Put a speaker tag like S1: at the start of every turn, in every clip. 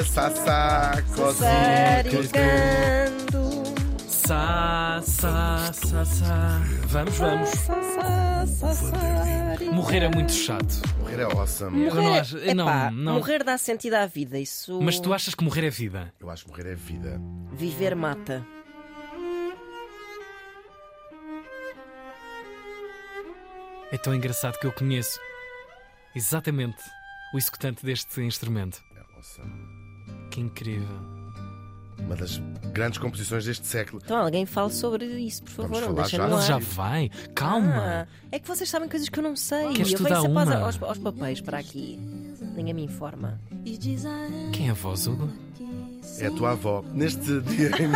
S1: Sa, sa, sa,
S2: Saricando.
S3: Sa, sa, sa, sa. Vamos, vamos. Morrer é muito chato.
S1: Morrer é awesome.
S3: Eu não acho-
S2: Epá,
S3: não, não.
S2: Morrer dá sentido à vida. Isso.
S3: Mas tu achas que morrer é vida?
S1: Eu acho que morrer é vida.
S2: Viver mata.
S3: É tão engraçado que eu conheço exatamente o executante deste instrumento.
S1: É awesome.
S3: Que incrível.
S1: Uma das grandes composições deste século.
S2: Então alguém fale sobre isso, por favor.
S1: Vamos
S2: não
S1: falar já.
S3: Ele já vai. Calma.
S2: Ah, é que vocês sabem coisas que eu não sei.
S3: Queres
S2: eu
S3: tu
S2: venho sempre aos, aos papéis para aqui. Ninguém me informa.
S3: Quem é a voz, Hugo?
S1: É a tua avó. Neste dia em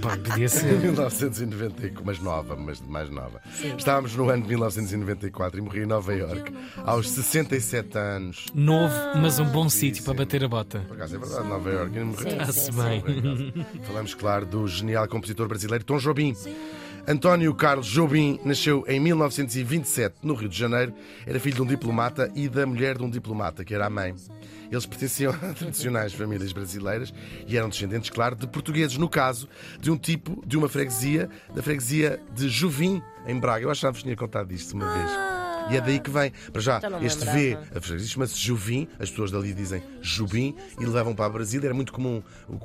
S3: Bom, podia ser.
S1: 1994, mas nova, mas mais nova. Estávamos no ano de 1994 e morri em Nova Iorque aos 67 anos.
S3: Novo, mas um bom
S1: Sim,
S3: sítio para bater a bota.
S1: Por acaso é verdade, Nova morri.
S2: Sim,
S3: Está-se bem.
S1: Falamos, claro, do genial compositor brasileiro Tom Jobim. António Carlos Jobim nasceu em 1927 no Rio de Janeiro. Era filho de um diplomata e da mulher de um diplomata, que era a mãe. Eles pertenciam a tradicionais famílias brasileiras e eram descendentes, claro, de portugueses, no caso de um tipo, de uma freguesia, da freguesia de Jovim, em Braga. Eu achava que tinha contado isto uma vez. E é daí que vem. Para já, este. V, a chama-se Juvim, as pessoas dali dizem Jubim e levam para o Brasil. Era muito comum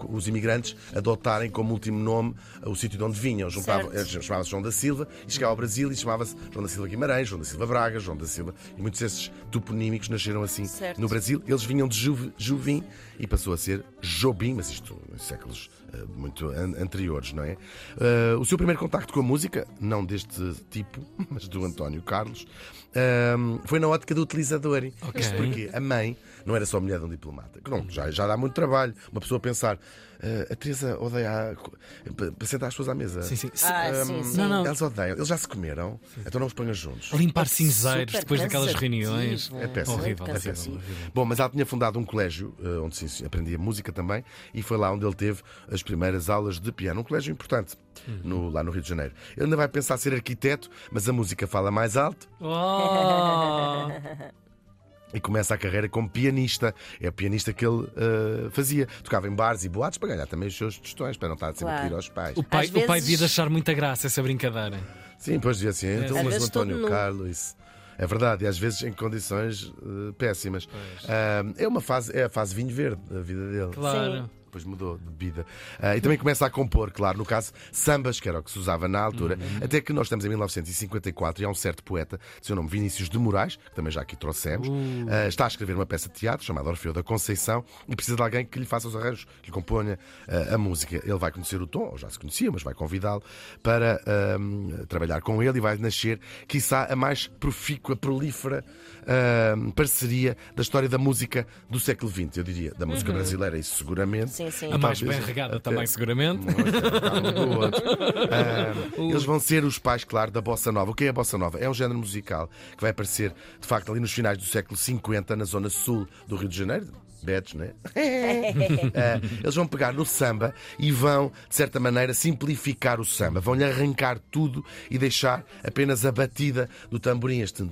S1: os imigrantes adotarem como último nome o sítio de onde vinham. Eh, Chamava-se João da Silva e chegava ao Brasil e chamava-se João da Silva Guimarães, João da Silva Braga, João da Silva. E muitos desses toponímicos nasceram assim
S2: Certo.
S1: no Brasil. Eles vinham de Juv- Juvim e passou a ser Jobim, mas isto em séculos eh, muito an- anteriores, não é? Eh, o seu primeiro contacto com a música, não deste tipo, mas do António Carlos, ehm, foi na ótica do utilizador.
S3: Ok.
S1: Isto porque a mãe não era só mulher de um diplomata, que não, já, já dá muito trabalho. Uma pessoa pensar, eh, a Teresa odeia para sentar as pessoas à mesa.
S3: Sim, sim.
S2: Ah, sim, sim.
S3: Não, não.
S1: Eles odeiam, eles já se comeram, então não os ponham juntos.
S3: Limpar cinzeiros
S2: super
S3: depois daquelas reuniões.
S1: É péssimo.
S3: Horrível,
S1: é péssimo. Bom, mas ela tinha fundado um colégio eh, onde sim, sim, aprendia música também e foi lá onde ele teve as primeiras aulas de piano. Um colégio importante no- lá no Rio de Janeiro. Ele ainda vai pensar ser arquiteto, mas a música fala mais alto
S3: Oh!
S1: e começa a carreira como pianista. É o pianista que ele eh, fazia. Tocava em bares e boates para ganhar também os seus tostões, para não estar sempre a
S2: Claro.
S1: pedir aos pais.
S3: O pai,
S2: Às
S3: o pai devia achar muita graça essa brincadeira.
S1: Sim, pois dizia assim, então,
S2: Às
S1: mas o António. Carlos. É verdade, e às vezes em condições eh, péssimas. Ah, é uma fase, é a fase vinho verde da vida dele.
S3: Claro.
S1: Depois mudou de vida. Ah, e também começa a compor, claro, no caso, sambas, que era o que se usava na altura. Até que nós estamos em 1954 e há um certo poeta, de seu nome Vinícius de Moraes, que também já aqui trouxemos, ah, está a escrever uma peça de teatro chamada Orfeu da Conceição e precisa de alguém que lhe faça os arranjos, que lhe componha ah, a música. Ele vai conhecer o Tom, ou já se conhecia, mas vai convidá-lo para trabalhar com ele e vai nascer, quiçá, a mais profícua, prolífera parceria da história da música do século XX, eu diria. Da música brasileira, isso seguramente.
S2: Sim, sim.
S3: A mais bem regada
S1: até-
S3: também, seguramente.
S1: um. Ah, eles vão ser os pais, claro, da Bossa Nova. O que é a Bossa Nova? É um género musical que vai aparecer, de facto, ali nos finais do século 50, na zona sul do Rio de Janeiro. Betos, né? Ah, eles vão pegar no samba e vão, de certa maneira, simplificar o samba. Vão-lhe arrancar tudo e deixar apenas a batida do tamborim, este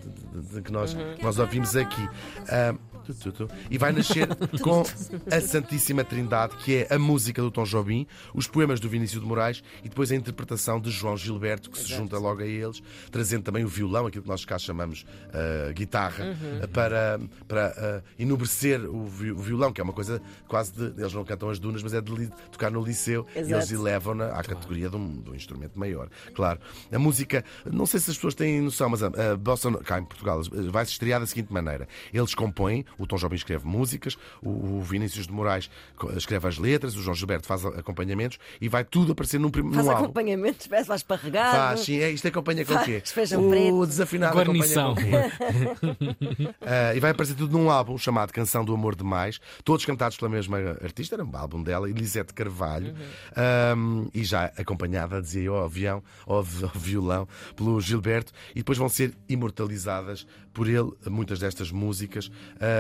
S1: que nós, que nós ouvimos aqui. Ah, tu, tu, tu. E vai nascer com a Santíssima Trindade, que é a música do Tom Jobim, os poemas do Vinícius de Moraes e depois a interpretação de João Gilberto, que se junta logo a eles, trazendo também o violão, aquilo que nós cá chamamos ah, guitarra, ah, para, para ah, enobrecer o, vi- o violão, que é uma coisa quase de. Eles não cantam as dunas, mas é de tocar no liceu e eles
S2: Exato.
S1: elevam-na à categoria de um, de um instrumento maior. Claro. A música, não sei se as pessoas têm noção, mas a, a Bossa cá em Portugal, vai se estrear da seguinte maneira: eles compõem, o Tom Jobim escreve músicas, o, Vinícius de Moraes escreve as letras, o João Gilberto faz acompanhamentos e vai tudo aparecer num, prim-
S2: Faz
S1: num álbum.
S2: acompanhamento, parece lá esparregado.
S1: Faz, sim, é, isto acompanha com o quê?
S2: Feijão
S1: o
S2: preto.
S1: desafinado
S3: Guarnição.
S1: acompanha com o quê? Ah, e vai aparecer tudo num álbum chamado Canção do Amor Demais, todos cantados pela mesma artista, era um álbum dela, Elisete Carvalho,
S2: Uhum.
S1: Ah, e já acompanhada, dizia eu, ao avião, ao, vi- ao violão, pelo Gilberto, e depois vão ser imortalizadas por ele, muitas destas músicas,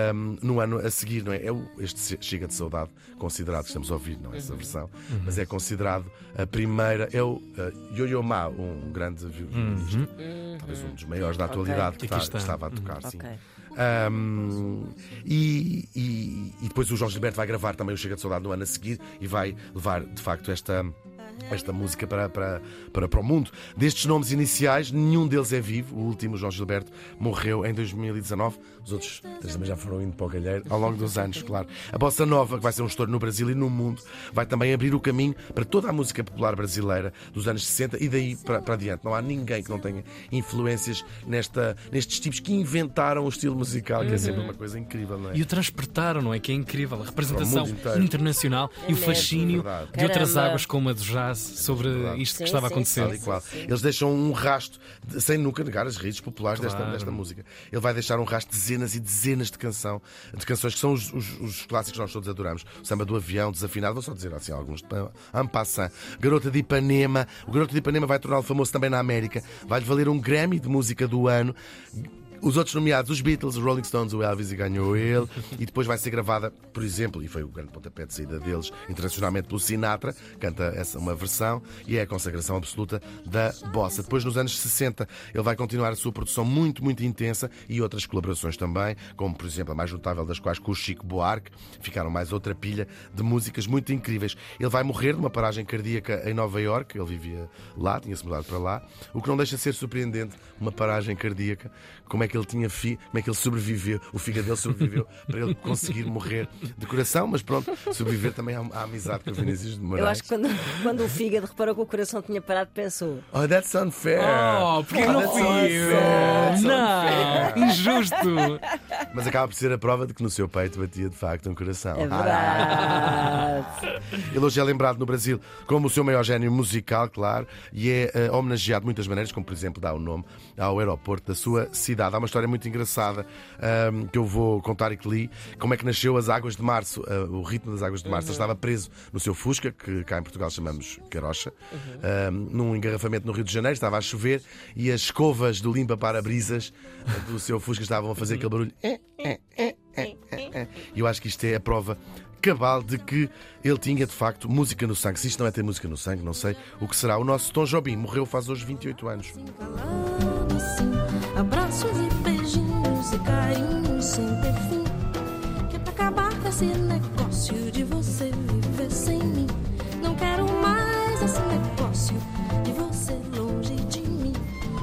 S1: ah, no ano a seguir, não é? É o- este Chega de Saudade, considerado, estamos a ouvir, não é
S2: Uhum.
S1: essa versão, mas é considerado a primeira, é o uh, Yo-Yo Ma, um grande violinista, talvez um dos maiores da atualidade que,
S3: Aqui
S1: está- que estava a tocar, sim.
S2: Ok.
S1: Um, e, e, e depois o João Gilberto vai gravar também o Chega de Saudade no ano a seguir e vai levar de facto esta esta música para, para, para, para o mundo. Destes nomes iniciais, nenhum deles é vivo. O último, João Gilberto, morreu em 2019. Os outros também já foram indo para o galheiro ao longo dos anos, claro. A Bossa Nova, que vai ser um estouro no Brasil e no mundo, vai também abrir o caminho para toda a música popular brasileira dos anos 60 e daí para, para adiante. Não há ninguém que não tenha influências nesta, nestes tipos que inventaram o estilo musical, que é sempre uma coisa incrível, não é?
S3: E o transportaram, não é? Que é incrível. A representação internacional e o
S2: mesmo.
S3: fascínio
S1: Verdade.
S3: de outras águas como a do jazz sobre isto
S2: Sim,
S3: que estava a
S2: sim,
S3: acontecer.
S1: Qual. Eles deixam um rasto, de- sem nunca negar as raízes populares desta,
S3: Claro.
S1: desta música. Ele vai deixar um rasto de dezenas e dezenas de, canção, de canções que são os, os- os clássicos que nós todos adoramos. O samba do avião, desafinado, vou só dizer assim alguns. En passant. Garota de Ipanema. O Garota de Ipanema vai torná-lo famoso também na América. Vai-lhe valer um Grammy de música do ano. Os outros nomeados, os Beatles, os Rolling Stones, o Elvis e ganhou ele. E depois vai ser gravada, por exemplo, e foi o grande pontapé de saída deles, internacionalmente pelo Sinatra, canta essa uma versão, e é a consagração absoluta da bossa. Depois, nos anos 60, ele vai continuar a sua produção muito, muito intensa e outras colaborações também, como, por exemplo, a mais notável das quais com o Chico Buarque, ficaram mais outra pilha de músicas muito incríveis. Ele vai morrer numa paragem cardíaca em Nova York, ele vivia lá, tinha-se mudado para lá, o que não deixa de ser surpreendente, uma paragem cardíaca, como é que ele tinha fi, como é que ele sobreviveu, o fígado dele sobreviveu para ele conseguir morrer de coração, mas pronto, sobreviver também à, à amizade com o Vinícius de Moraes.
S2: Eu acho que quando, quando o fígado reparou que o coração tinha parado, pensou:
S1: Oh, that's unfair.
S3: Oh, porque não
S1: that's
S3: fui
S1: unfair.
S3: eu? Não, injusto.
S1: Mas acaba por ser a prova de que no seu peito batia de facto um coração.
S2: É verdade.
S1: Ele hoje é lembrado no Brasil como o seu maior gênio musical, claro, e é eh, homenageado de muitas maneiras, como por exemplo dá o nome ao aeroporto da sua cidade. Há uma história muito engraçada ahm, que eu vou contar e que li, como é que nasceu as Águas de Março, ah, o ritmo das Águas de Março. Ele estava preso no seu Fusca, que cá em Portugal chamamos carocha, ahm, num engarrafamento no Rio de Janeiro, estava a chover e as escovas do limpa-para-brisas ah, do seu Fusca estavam a fazer aquele barulho. Eh, eh, eh, eh. E eu acho que isto é a prova cabal de que ele tinha de facto música no sangue. Se isto não é ter música no sangue, não sei o que será. O nosso Tom Jobim morreu faz hoje 28 anos.
S4: calado assim. Abraços e beijinhos e carinhos sem ter fim. Que é pra acabar com esse negócio de você viver sem mim. Não quero mais esse negócio de você longe de mim.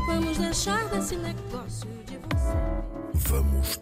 S4: Vamos deixar desse negócio de você.
S5: Vamos